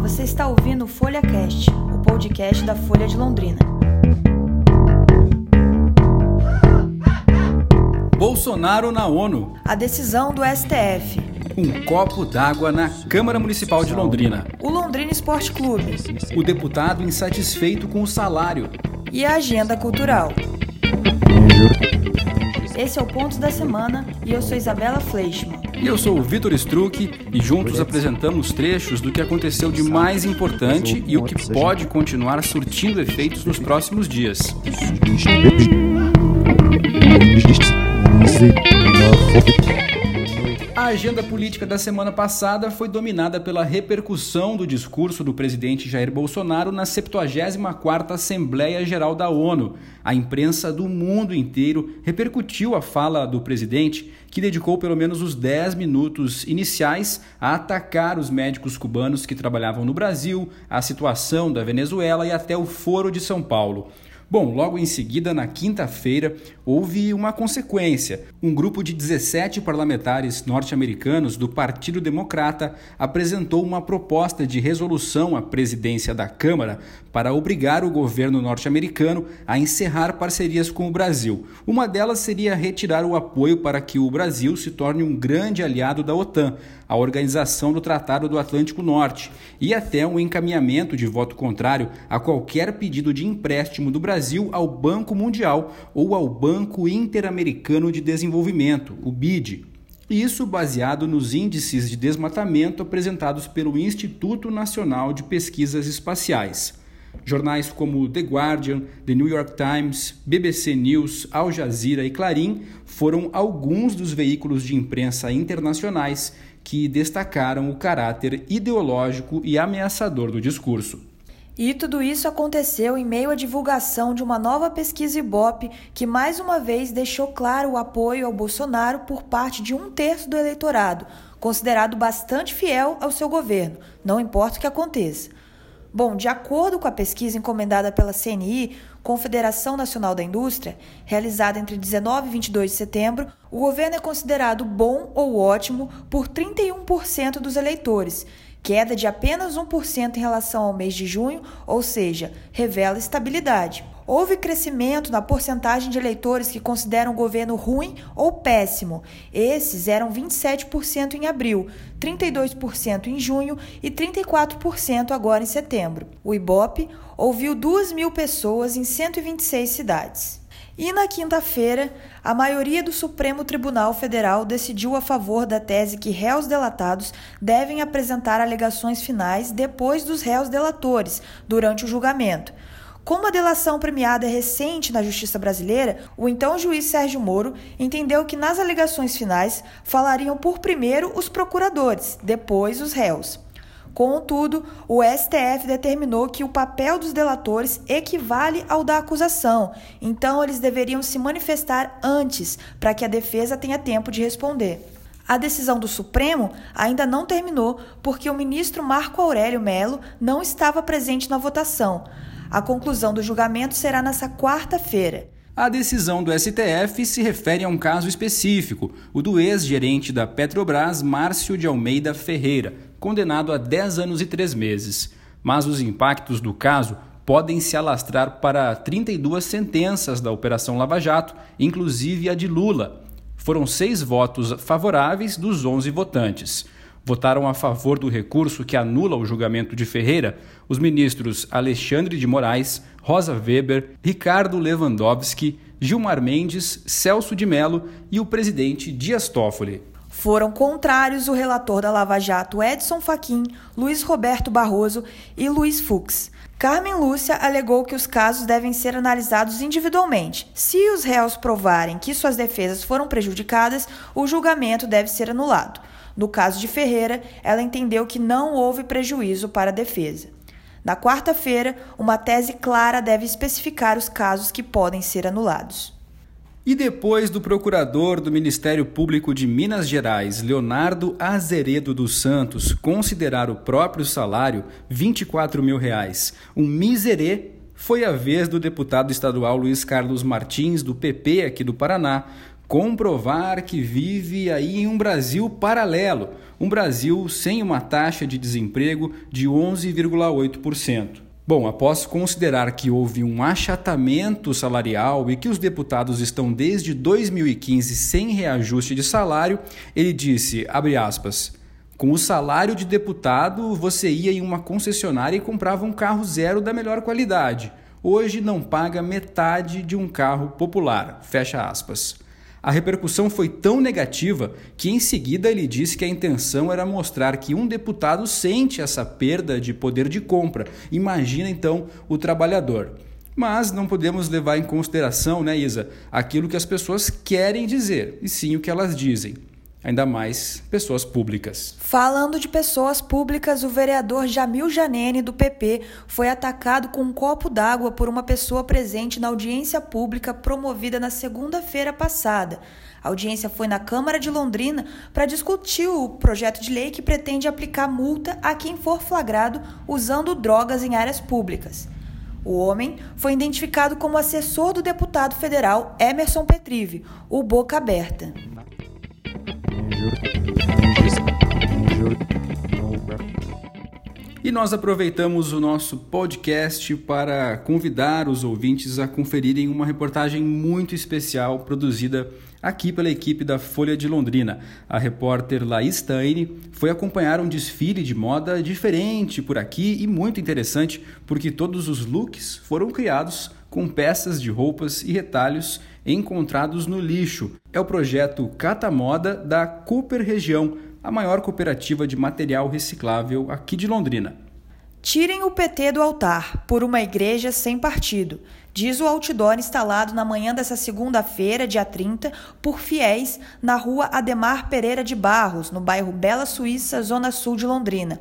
Você está ouvindo o FolhaCast, o podcast da Folha de Londrina. Bolsonaro na ONU. A decisão do STF. Um copo d'água na Câmara Municipal de Londrina. O Londrina Esporte Clube. O deputado insatisfeito com o salário. E a agenda cultural. Esse é o Ponto da Semana e eu sou Isabela Fleischmann. E eu sou o Vitor Struck e juntos apresentamos trechos do que aconteceu de mais importante e o que pode continuar surtindo efeitos nos próximos dias. A agenda política da semana passada foi dominada pela repercussão do discurso do presidente Jair Bolsonaro na 74ª Assembleia Geral da ONU. A imprensa do mundo inteiro repercutiu a fala do presidente, que dedicou pelo menos os 10 minutos iniciais a atacar os médicos cubanos que trabalhavam no Brasil, a situação da Venezuela e até o Foro de São Paulo. Bom, logo em seguida, na quinta-feira, houve uma consequência. Um grupo de 17 parlamentares norte-americanos do Partido Democrata apresentou uma proposta de resolução à presidência da Câmara para obrigar o governo norte-americano a encerrar parcerias com o Brasil. Uma delas seria retirar o apoio para que o Brasil se torne um grande aliado da OTAN, a Organização do Tratado do Atlântico Norte, e até um encaminhamento de voto contrário a qualquer pedido de empréstimo do Brasil ao Banco Mundial ou ao Banco Interamericano de Desenvolvimento, o BID. Isso baseado nos índices de desmatamento apresentados pelo Instituto Nacional de Pesquisas Espaciais. Jornais como The Guardian, The New York Times, BBC News, Al Jazeera e Clarim foram alguns dos veículos de imprensa internacionais que destacaram o caráter ideológico e ameaçador do discurso. E tudo isso aconteceu em meio à divulgação de uma nova pesquisa Ibope que mais uma vez deixou claro o apoio ao Bolsonaro por parte de um terço do eleitorado, considerado bastante fiel ao seu governo, não importa o que aconteça. Bom, de acordo com a pesquisa encomendada pela CNI, Confederação Nacional da Indústria, realizada entre 19 e 22 de setembro, o governo é considerado bom ou ótimo por 31% dos eleitores, queda de apenas 1% em relação ao mês de junho, ou seja, revela estabilidade. Houve crescimento na porcentagem de eleitores que consideram o governo ruim ou péssimo. Esses eram 27% em abril, 32% em junho e 34% agora em setembro. O Ibope ouviu 2 mil pessoas em 126 cidades. E na quinta-feira, a maioria do Supremo Tribunal Federal decidiu a favor da tese que réus delatados devem apresentar alegações finais depois dos réus delatores, durante o julgamento. Como a delação premiada é recente na justiça brasileira, o então juiz Sérgio Moro entendeu que nas alegações finais falariam por primeiro os procuradores, depois os réus. Contudo, o STF determinou que o papel dos delatores equivale ao da acusação, então eles deveriam se manifestar antes, para que a defesa tenha tempo de responder. A decisão do Supremo ainda não terminou porque o ministro Marco Aurélio Melo não estava presente na votação. A conclusão do julgamento será nesta quarta-feira. A decisão do STF se refere a um caso específico, o do ex-gerente da Petrobras, Márcio de Almeida Ferreira, condenado a 10 anos e 3 meses. Mas os impactos do caso podem se alastrar para 32 sentenças da Operação Lava Jato, inclusive a de Lula. Foram seis votos favoráveis dos 11 votantes votaram a favor do recurso que anula o julgamento de Ferreira os ministros Alexandre de Moraes, Rosa Weber, Ricardo Lewandowski, Gilmar Mendes, Celso de Mello e o presidente Dias Toffoli. Foram contrários o relator da Lava Jato Edson Fachin, Luiz Roberto Barroso e Luiz Fux. Carmen Lúcia alegou que os casos devem ser analisados individualmente. Se os réus provarem que suas defesas foram prejudicadas, o julgamento deve ser anulado. No caso de Ferreira, ela entendeu que não houve prejuízo para a defesa. Na quarta-feira, uma tese clara deve especificar os casos que podem ser anulados. E depois do procurador do Ministério Público de Minas Gerais, Leonardo Azeredo dos Santos, considerar o próprio salário 24 mil reais um miserê, foi a vez do deputado estadual Luiz Carlos Martins, do PP aqui do Paraná, comprovar que vive aí em um Brasil paralelo, um Brasil sem uma taxa de desemprego de 11,8%. Bom, após considerar que houve um achatamento salarial e que os deputados estão desde 2015 sem reajuste de salário, ele disse, abre aspas, com o salário de deputado, você ia em uma concessionária e comprava um carro zero da melhor qualidade. Hoje não paga metade de um carro popular. Fecha aspas. A repercussão foi tão negativa que em seguida ele disse que a intenção era mostrar que um deputado sente essa perda de poder de compra. Imagina então o trabalhador. Mas não podemos levar em consideração, né, Isa, aquilo que as pessoas querem dizer, e sim o que elas dizem ainda mais pessoas públicas. Falando de pessoas públicas, o vereador Jamil Janene, do PP, foi atacado com um copo d'água por uma pessoa presente na audiência pública promovida na segunda-feira passada. A audiência foi na Câmara de Londrina para discutir o projeto de lei que pretende aplicar multa a quem for flagrado usando drogas em áreas públicas. O homem foi identificado como assessor do deputado federal Emerson Petrive, o Boca Aberta. E nós aproveitamos o nosso podcast para convidar os ouvintes a conferirem uma reportagem muito especial produzida aqui pela equipe da Folha de Londrina. A repórter Laís Steine foi acompanhar um desfile de moda diferente por aqui e muito interessante, porque todos os looks foram criados com peças de roupas e retalhos encontrados no lixo. É o projeto Cata Moda da Cooper Região, a maior cooperativa de material reciclável aqui de Londrina. Tirem o PT do altar por uma igreja sem partido, diz o outdoor instalado na manhã dessa segunda-feira, dia 30, por fiéis na rua Ademar Pereira de Barros, no bairro Bela Suíça, zona sul de Londrina.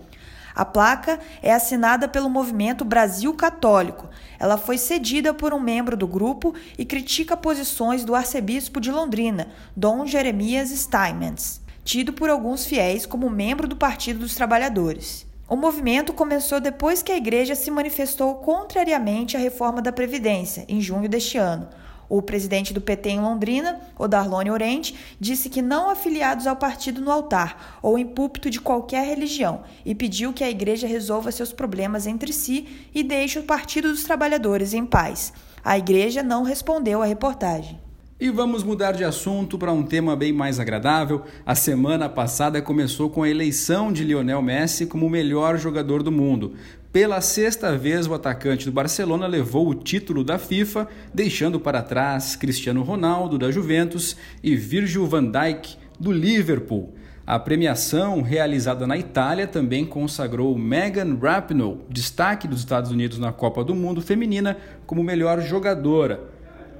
A placa é assinada pelo movimento Brasil Católico. Ela foi cedida por um membro do grupo e critica posições do arcebispo de Londrina, Dom Jeremias Steinmetz, tido por alguns fiéis como membro do Partido dos Trabalhadores. O movimento começou depois que a igreja se manifestou contrariamente à reforma da Previdência, em junho deste ano. O presidente do PT em Londrina, Odarlone Orente, disse que não afiliados ao partido no altar ou em púlpito de qualquer religião e pediu que a igreja resolva seus problemas entre si e deixe o Partido dos Trabalhadores em paz. A igreja não respondeu à reportagem. E vamos mudar de assunto para um tema bem mais agradável. A semana passada começou com a eleição de Lionel Messi como o melhor jogador do mundo. Pela sexta vez, o atacante do Barcelona levou o título da FIFA, deixando para trás Cristiano Ronaldo, da Juventus, e Virgil van Dijk, do Liverpool. A premiação, realizada na Itália, também consagrou Megan Rapinoe, destaque dos Estados Unidos na Copa do Mundo Feminina, como melhor jogadora.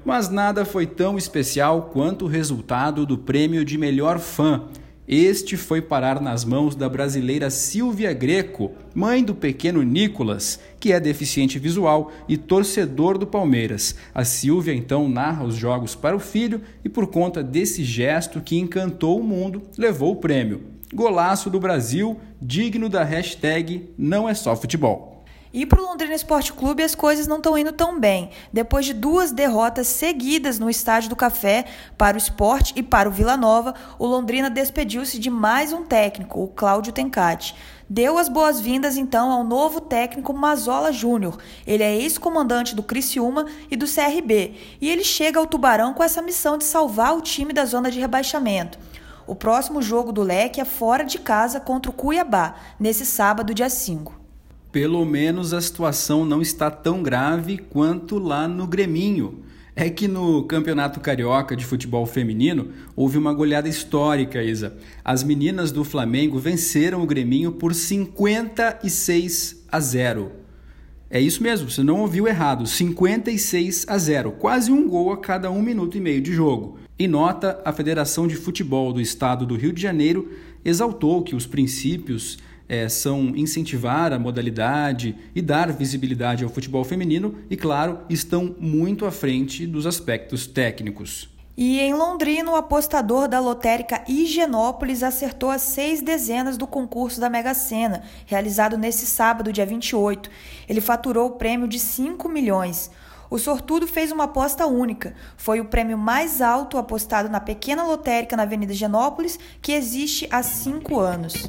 Mas nada foi tão especial quanto o resultado do prêmio de melhor fã. Este foi parar nas mãos da brasileira Silvia Greco, mãe do pequeno Nicolas, que é deficiente visual e torcedor do Palmeiras. A Silvia então narra os jogos para o filho e, por conta desse gesto que encantou o mundo, levou o prêmio. Golaço do Brasil, digno da hashtag Não é só futebol. E para o Londrina Esporte Clube as coisas não estão indo tão bem. Depois de duas derrotas seguidas no Estádio do Café para o Esporte e para o Vila Nova, o Londrina despediu-se de mais um técnico, o Cláudio Tencati. Deu as boas-vindas então ao novo técnico Mazola Júnior. Ele é ex-comandante do Criciúma e do CRB, e ele chega ao Tubarão com essa missão de salvar o time da zona de rebaixamento. O próximo jogo do Leque é fora de casa contra o Cuiabá, nesse sábado, dia 5 pelo menos a situação não está tão grave quanto lá no Greminho. É que no Campeonato Carioca de Futebol Feminino houve uma goleada histórica, Isa. As meninas do Flamengo venceram o Greminho por 56 a 0. É isso mesmo, você não ouviu errado, 56 a 0, quase um gol a cada um minuto e meio de jogo. Em nota, a Federação de Futebol do Estado do Rio de Janeiro exaltou que os princípios é, são incentivar a modalidade e dar visibilidade ao futebol feminino e, claro, estão muito à frente dos aspectos técnicos. E em Londrina, o apostador da lotérica Higienópolis acertou as seis dezenas do concurso da Mega Sena, realizado nesse sábado, dia 28. Ele faturou o prêmio de 5 milhões. O sortudo fez uma aposta única. Foi o prêmio mais alto apostado na pequena lotérica na Avenida Genópolis, que existe há cinco anos.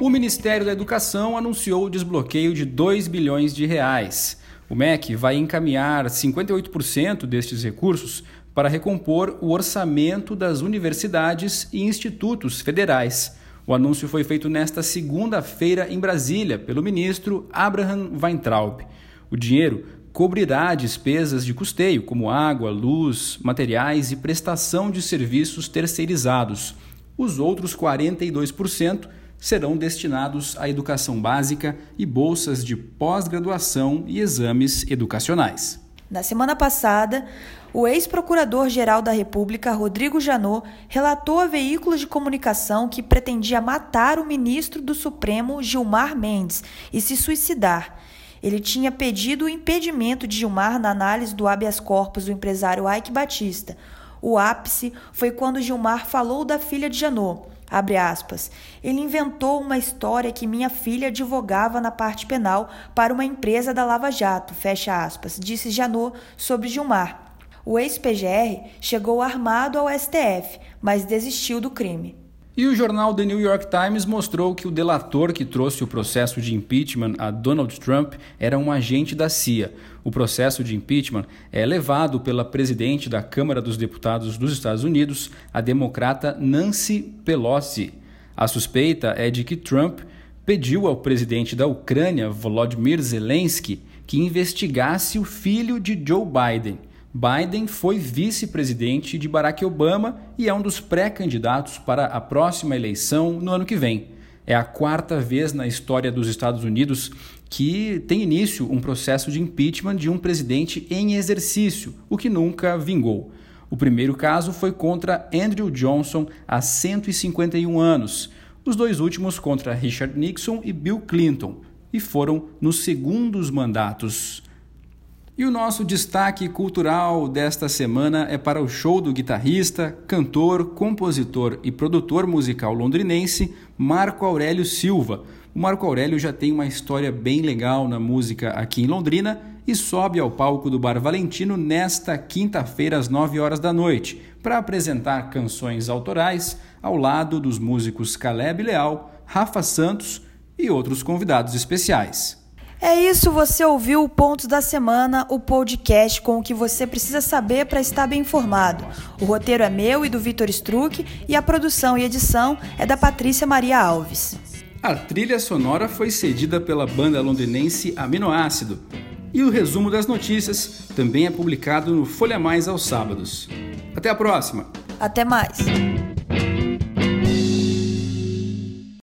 O Ministério da Educação anunciou o desbloqueio de 2 bilhões de reais. O MEC vai encaminhar 58% destes recursos para recompor o orçamento das universidades e institutos federais. O anúncio foi feito nesta segunda-feira em Brasília pelo ministro Abraham Weintraub. O dinheiro cobrirá despesas de custeio, como água, luz, materiais e prestação de serviços terceirizados. Os outros 42% serão destinados à educação básica e bolsas de pós-graduação e exames educacionais. Na semana passada, o ex-procurador-geral da República, Rodrigo Janot, relatou a veículos de comunicação que pretendia matar o ministro do Supremo, Gilmar Mendes, e se suicidar. Ele tinha pedido o impedimento de Gilmar na análise do habeas corpus do empresário Ike Batista. O ápice foi quando Gilmar falou da filha de Janot. Abre aspas. Ele inventou uma história que minha filha advogava na parte penal para uma empresa da Lava Jato, fecha aspas, disse Janot sobre Gilmar. O ex-PGR chegou armado ao STF, mas desistiu do crime. E o jornal The New York Times mostrou que o delator que trouxe o processo de impeachment a Donald Trump era um agente da CIA. O processo de impeachment é levado pela presidente da Câmara dos Deputados dos Estados Unidos, a democrata Nancy Pelosi. A suspeita é de que Trump pediu ao presidente da Ucrânia, Volodymyr Zelensky, que investigasse o filho de Joe Biden. Biden foi vice-presidente de Barack Obama e é um dos pré-candidatos para a próxima eleição no ano que vem. É a quarta vez na história dos Estados Unidos que tem início um processo de impeachment de um presidente em exercício, o que nunca vingou. O primeiro caso foi contra Andrew Johnson há 151 anos, os dois últimos contra Richard Nixon e Bill Clinton, e foram nos segundos mandatos. E o nosso destaque cultural desta semana é para o show do guitarrista, cantor, compositor e produtor musical londrinense Marco Aurélio Silva. O Marco Aurélio já tem uma história bem legal na música aqui em Londrina e sobe ao palco do Bar Valentino nesta quinta-feira às 9 horas da noite para apresentar canções autorais ao lado dos músicos Caleb Leal, Rafa Santos e outros convidados especiais. É isso, você ouviu o Pontos da Semana, o podcast com o que você precisa saber para estar bem informado. O roteiro é meu e do Vitor Struck e a produção e edição é da Patrícia Maria Alves. A trilha sonora foi cedida pela banda londrinense Aminoácido. E o resumo das notícias também é publicado no Folha Mais aos sábados. Até a próxima! Até mais!